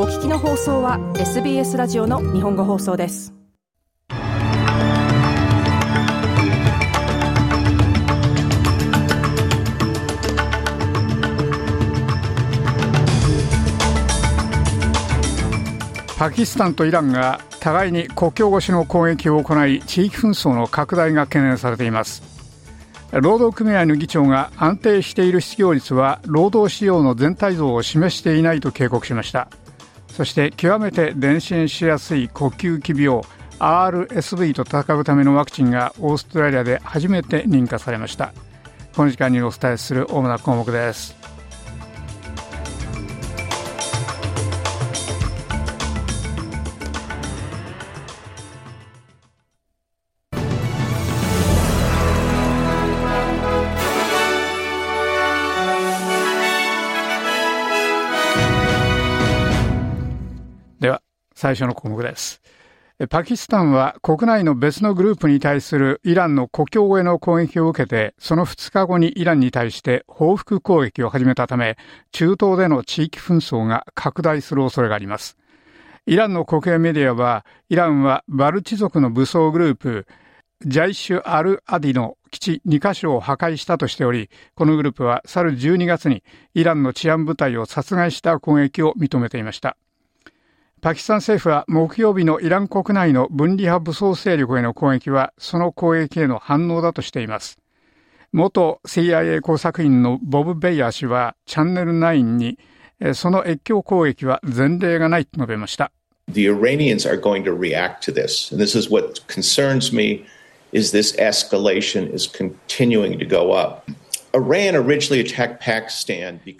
お聞きの放送は SBS ラジオの日本語放送です。パキスタンとイランが互いに国境越しの攻撃を行い地域紛争の拡大が懸念されています。労働組合の議長が安定している失業率は労働市場の全体像を示していないと警告しました。そして極めて伝染しやすい呼吸器病 RSV と戦うためのワクチンがオーストラリアで初めて認可されました。この時間にお伝えする主な項目です。最初の項目です。パキスタンは国内の別のグループに対するイランの国境への攻撃を受けて、その2日後にイランに対して報復攻撃を始めたため、中東での地域紛争が拡大する恐れがあります。イランの国営メディアは、イランはバルチ族の武装グループ、ジャイシュ・アル・アディの基地2カ所を破壊したとしており、このグループは去る12月にイランの治安部隊を殺害した攻撃を認めていました。パキスタン政府は木曜日のイラン国内の分離派武装勢力への攻撃はその攻撃への反応だとしています。元 CIA 工作員のボブ・ベイヤー氏はチャンネル9にその越境攻撃は前例がないと述べました。The Iranians are going to react to this. And this is what concerns me is this escalation is continuing to go up.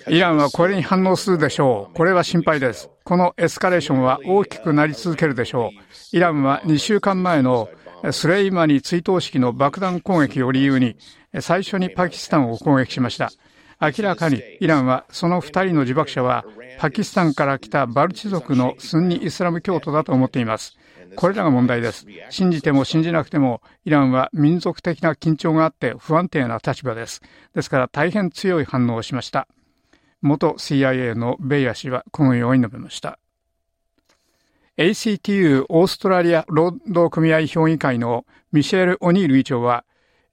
イランはこれに反応するでしょう。これは心配です。このエスカレーションは大きくなり続けるでしょう。イランは2週間前のスレイマニ追悼式の爆弾攻撃を理由に最初にパキスタンを攻撃しました。明らかにイランはその2人の自爆者はパキスタンから来たバルチ族のスンニイスラム教徒だと思っています。これらが問題です。信じても信じなくても、イランは民族的な緊張があって不安定な立場です。ですから大変強い反応をしました。元 CIA のベイヤ氏はこのように述べました。ACTU オーストラリア労働組合評議会のミシェル・オニール議長は、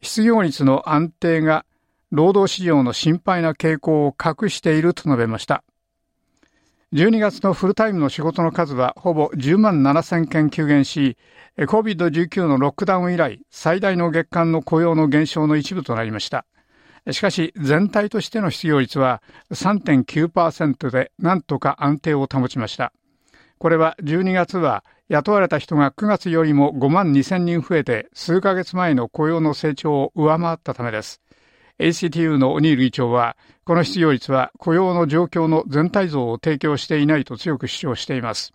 失業率の安定が労働市場の心配な傾向を隠していると述べました。12月のフルタイムの仕事の数はほぼ10万7000件急減し、COVID-19 のロックダウン以来、最大の月間の雇用の減少の一部となりました。しかし、全体としての失業率は3.9%でなんとか安定を保ちました。これは12月は雇われた人が9月よりも5万2000人増えて数ヶ月前の雇用の成長を上回ったためです。ACTU のオニール議長は、この失業率は雇用の状況の全体像を提供していないと強く主張しています。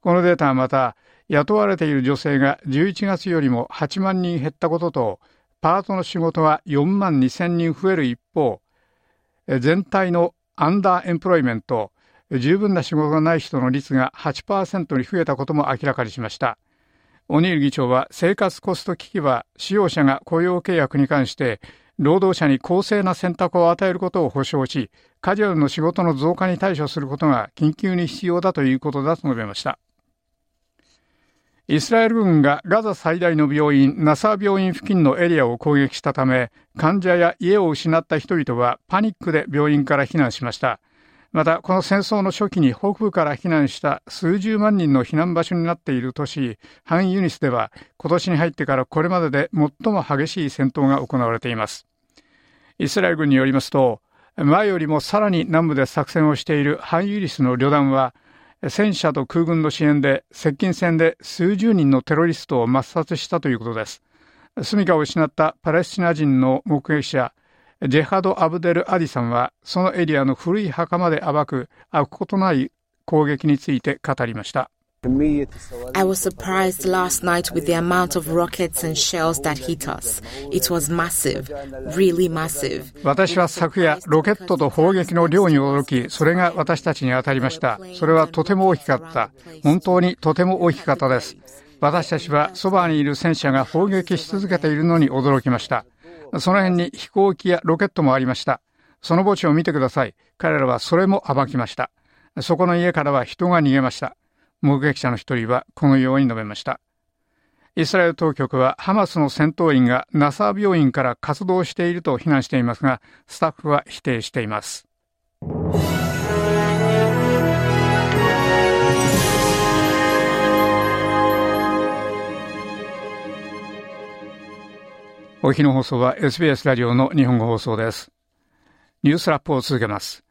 このデータはまた、雇われている女性が11月よりも8万人減ったことと、パートの仕事が4万2000人増える一方、全体のアンダーエンプロイメント、十分な仕事がない人の率が8%に増えたことも明らかにしました。オニール議長は生活コスト危機は使用者が雇用契約に関して労働者に公正な選択を与えることを保障し、カジュアルの仕事の増加に対処することが緊急に必要だということだと述べました。イスラエル軍がガザ最大の病院、ナサー病院付近のエリアを攻撃したため、患者や家を失った人々はパニックで病院から避難しました。また、この戦争の初期に北部から避難した数十万人の避難場所になっている都市、ハンユニスでは、今年に入ってからこれまでで最も激しい戦闘が行われています。イスラエル軍によりますと、前よりもさらに南部で作戦をしているハンユリスの旅団は、戦車と空軍の支援で接近戦で数十人のテロリストを抹殺したということです。住処を失ったパレスチナ人の目撃者、ジェハド・アブデル・アディさんは、そのエリアの古い墓まで暴く、開くことない攻撃について語りました。I was surprised last night with the amount of rockets and shells that hit us. It was massive, really massive. 私は昨夜、ロケットと砲撃の量に驚き、それが私たちに当たりました。それはとても大きかった。本当にとても大きかったです。私たちはそばにいる戦車が砲撃し続けているのに驚きました。その辺に飛行機やロケットもありました。その墓地を見てください。彼らはそれも暴きました。そこの家からは人が逃げました。目撃者の一人はこのように述べました。イスラエル当局はハマスの戦闘員がナサー病院から活動していると非難していますが、スタッフは否定しています。お日の放送は SBS ラジオの日本語放送です。ニュースラップを続けます。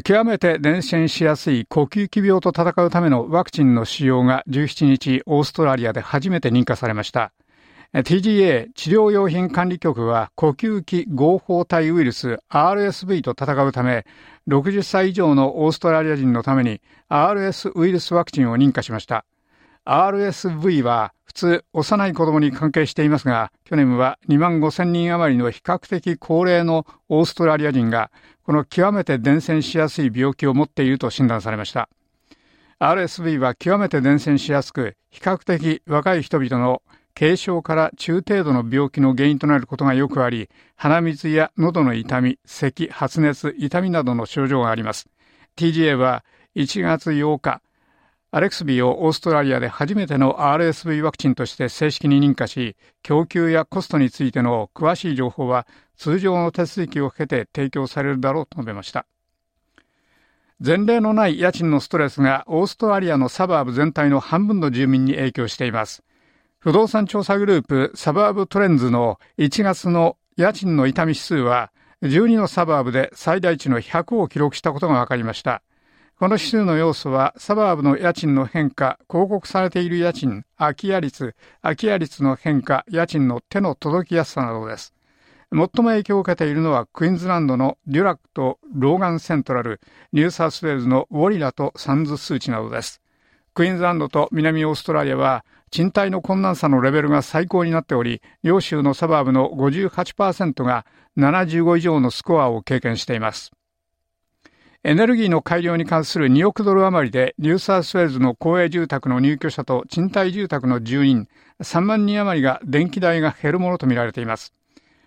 極めて伝染しやすい呼吸器病と戦うためのワクチンの使用が17日オーストラリアで初めて認可されました。TGA 治療用品管理局は呼吸器合法体ウイルス RSV と戦うため60歳以上のオーストラリア人のために RS ウイルスワクチンを認可しました。RSV は普通幼い子供に関係していますが、去年は2万5千人余りの比較的高齢のオーストラリア人が、この極めて伝染しやすい病気を持っていると診断されました。RSV は極めて伝染しやすく、比較的若い人々の軽症から中程度の病気の原因となることがよくあり、鼻水や喉の痛み、咳、発熱、痛みなどの症状があります。TGA は1月8日、アレクスビーをオーストラリアで初めての RSV ワクチンとして正式に認可し、供給やコストについての詳しい情報は通常の手続きを経て提供されるだろうと述べました。前例のない家賃のストレスがオーストラリアのサバーブ全体の半分の住民に影響しています。不動産調査グループサバーブトレンズの1月の家賃の痛み指数は12の suburb で最大値の100を記録したことが分かりました。この指数の要素は、 suburb の家賃の変化、広告されている家賃、空き家率、空き家率の変化、家賃の手の届きやすさなどです。最も影響を受けているのは、クイーンズランドのデュラックとローガンセントラル、ニューサウスウェールズのウォリラとサンスーシなどです。クイーンズランドと南オーストラリアは、賃貸の困難さのレベルが最高になっており、両州の suburb の58%が75以上のスコアを経験しています。エネルギーの改良に関する2億ドル余りでニューサウスウェールズの公営住宅の入居者と賃貸住宅の住人3万人余りが電気代が減るものとみられています。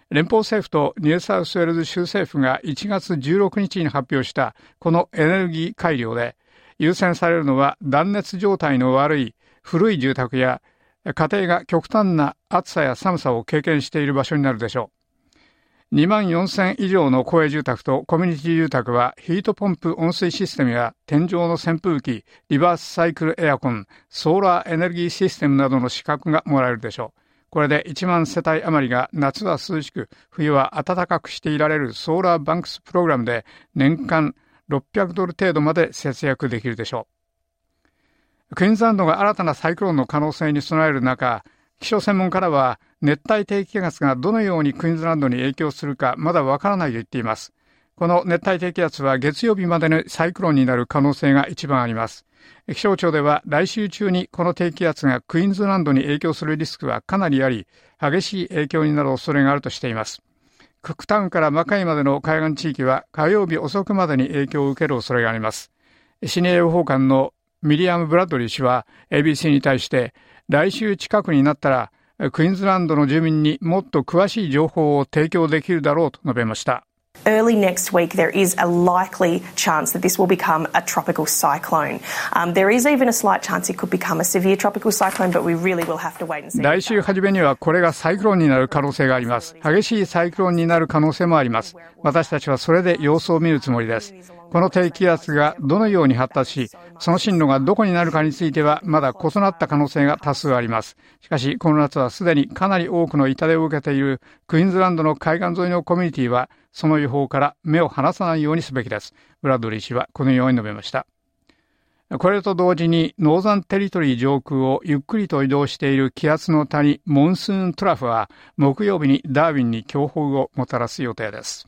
連邦政府とニューサウスウェールズ州政府が1月16日に発表したこのエネルギー改良で優先されるのは断熱状態の悪い古い住宅や家庭が極端な暑さや寒さを経験している場所になるでしょう。2万4000以上の公営住宅とコミュニティ住宅はヒートポンプ温水システムや天井の扇風機、リバースサイクルエアコン、ソーラーエネルギーシステムなどの資格がもらえるでしょう。これで1万世帯余りが夏は涼しく、冬は暖かくしていられるソーラーバンクスプログラムで年間600ドル程度まで節約できるでしょう。クイーンズランドが新たなサイクロンの可能性に備える中、気象専門家らは熱帯低気圧がどのようにクイーンズランドに影響するかまだわからないと言っています。この熱帯低気圧は月曜日までのサイクロンになる可能性が一番あります。気象庁では来週中にこの低気圧がクイーンズランドに影響するリスクはかなりあり、激しい影響になる恐れがあるとしています。クックタウンからマカイまでの海岸地域は火曜日遅くまでに影響を受ける恐れがあります。シニア予報官のミリアム・ブラッドリー氏は ABC に対して来週近くになったらクイーンズランドの住民にもっと詳しい情報を提供できるだろうと述べました。Early next week, there is a likely chance that this will become a tropical cyclone. Um, there is even a slight chance it could become a severe tropical cyclone, but we really will have to wait and see. 来週初めにはこれがサイクロンになる可能性があります。激しいサイクロンになる可能性もあります。私たちはそれで様子を見るつもりです。この低気圧がどのように発達し、その進路がどこになるかについては、まだ異なった可能性が多数あります。しかし、この夏はすでにかなり多くの痛手を受けているクイーンズランドの海岸沿いのコミュニティは、その予報から目を離さないようにすべきです。ブラッドリー氏はこのように述べました。これと同時に、ノーザンテリトリー上空をゆっくりと移動している気圧の谷、モンスーントラフは、木曜日にダーウィンに強風をもたらす予定です。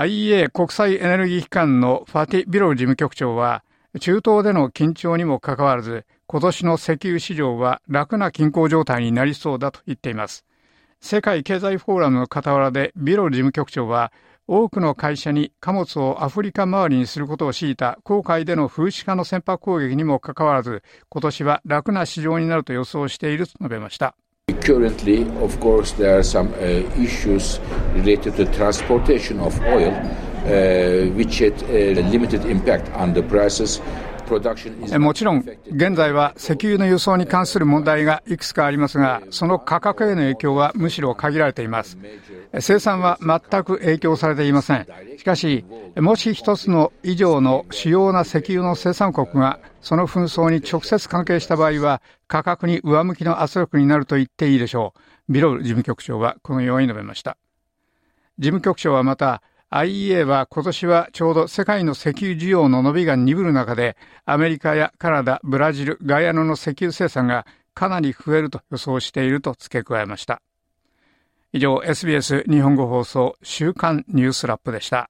IEA 国際エネルギー機関のファティ・ビロル事務局長は、中東での緊張にもかかわらず、今年の石油市場は楽な均衡状態になりそうだと言っています。世界経済フォーラムの傍らでビロル事務局長は、多くの会社に貨物をアフリカ周りにすることを強いた航海での風刺化の船舶攻撃にもかかわらず、今年は楽な市場になると予想していると述べました。Currently, of course, there are some uh, issues related to transportation of oil, uh, which had a limited impact on the prices. もちろん、現在は石油の輸送に関する問題がいくつかありますが、その価格への影響はむしろ限られています。生産は全く影響されていません。しかし、もし一つの以上の主要な石油の生産国がその紛争に直接関係した場合は、価格に上向きの圧力になると言っていいでしょう。ビロール事務局長はこのように述べました。事務局長はまた、IEA は今年はちょうど世界の石油需要の伸びが鈍る中で、アメリカやカナダ、ブラジル、ガイアノの石油生産がかなり増えると予想していると付け加えました。以上、SBS 日本語放送週刊ニュースラップでした。